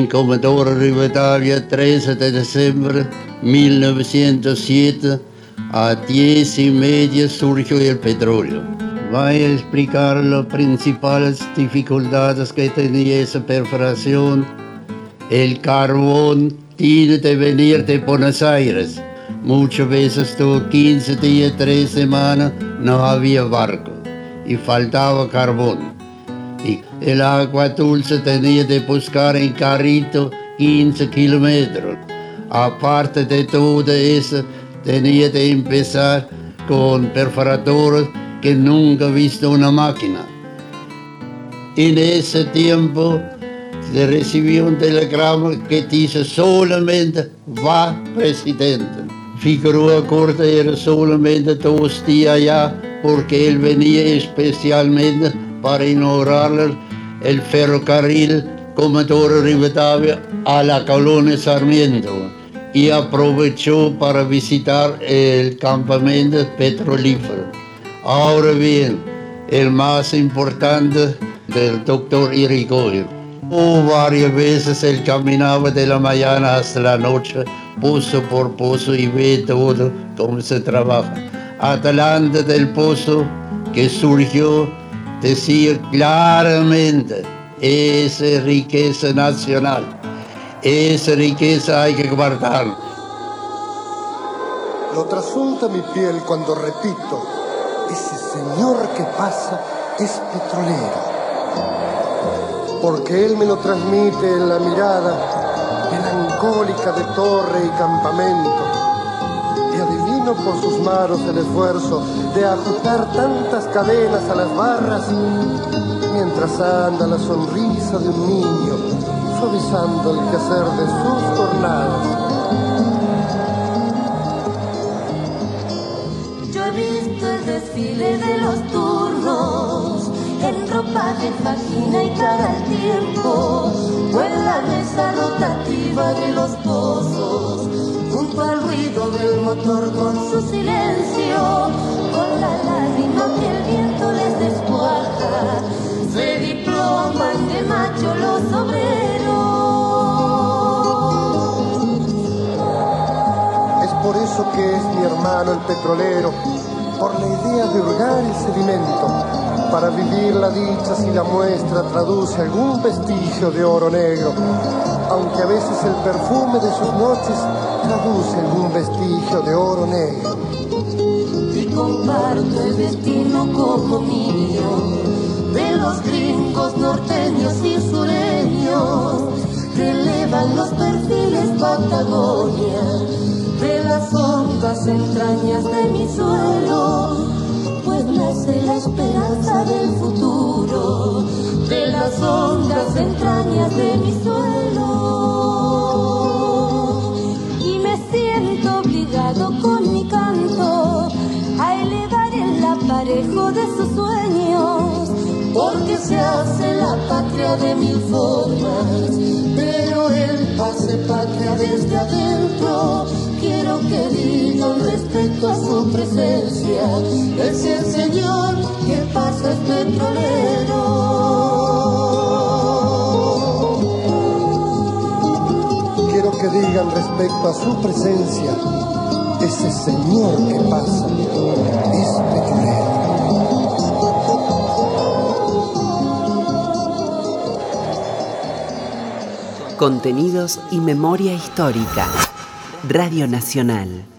Comodoro Rivadavia, 13 de diciembre 1907, a 10 y media surgió el petróleo. Voy a explicar las principales dificultades que tenía esa perforación. El carbón tiene que venir de Buenos Aires. Muchas veces tuvo 15 días, 3 semanas, no había barco y faltaba carbón. Y el agua dulce tenía que buscar en carrito 15 kilómetros. Aparte de todo eso, tenía que empezar con perforadores que nunca he visto una máquina. En ese tiempo se recibió un telegrama que dice solamente va presidente. Figueroa Corta era solamente dos días allá porque él venía especialmente para inaugurar el ferrocarril Comodoro Rivadavia a la colonia Sarmiento y aprovechó para visitar el campamento petrolífero. Ahora bien, el más importante del doctor Irigoyen. Oh, varias veces él caminaba de la mañana hasta la noche, pozo por pozo, y ve todo cómo se trabaja. Adelante del pozo que surgió, decía claramente, esa riqueza nacional, esa riqueza hay que guardar. Lo trasunta mi piel cuando repito, ese señor que pasa es petrolero. Porque él me lo transmite en la mirada melancólica de torre y campamento. Y adivino por sus manos el esfuerzo de ajustar tantas cadenas a las barras mientras anda la sonrisa de un niño suavizando el quehacer de sus jornadas. Yo he visto el desfile de los turnos en ropa de vagina y cada tiempo, o en la mesa rotativa de los al del motor con su silencio, con la lágrima que el viento les descuaja, se diploman de macho los obreros. Es por eso que es mi hermano el petrolero, por la idea de hurgar el sedimento, para vivir la dicha si la muestra traduce algún vestigio de oro negro, aunque a veces el perfume de sus noches traduce algún vestigio de oro negro. y comparto el destino como mío de los gringos norteños y sureños que elevan los perfiles Patagonia de las hondas entrañas de mi suelo siento obligado con mi canto a elevar el aparejo de sus sueños, porque se hace la patria de mil formas, pero él hace patria desde adentro. Quiero que digan respecto a su presencia, es el señor que pasa es petrolero. Respecto a su presencia, ese señor que pasa es petrolero. Contenidos y memoria histórica. Radio Nacional.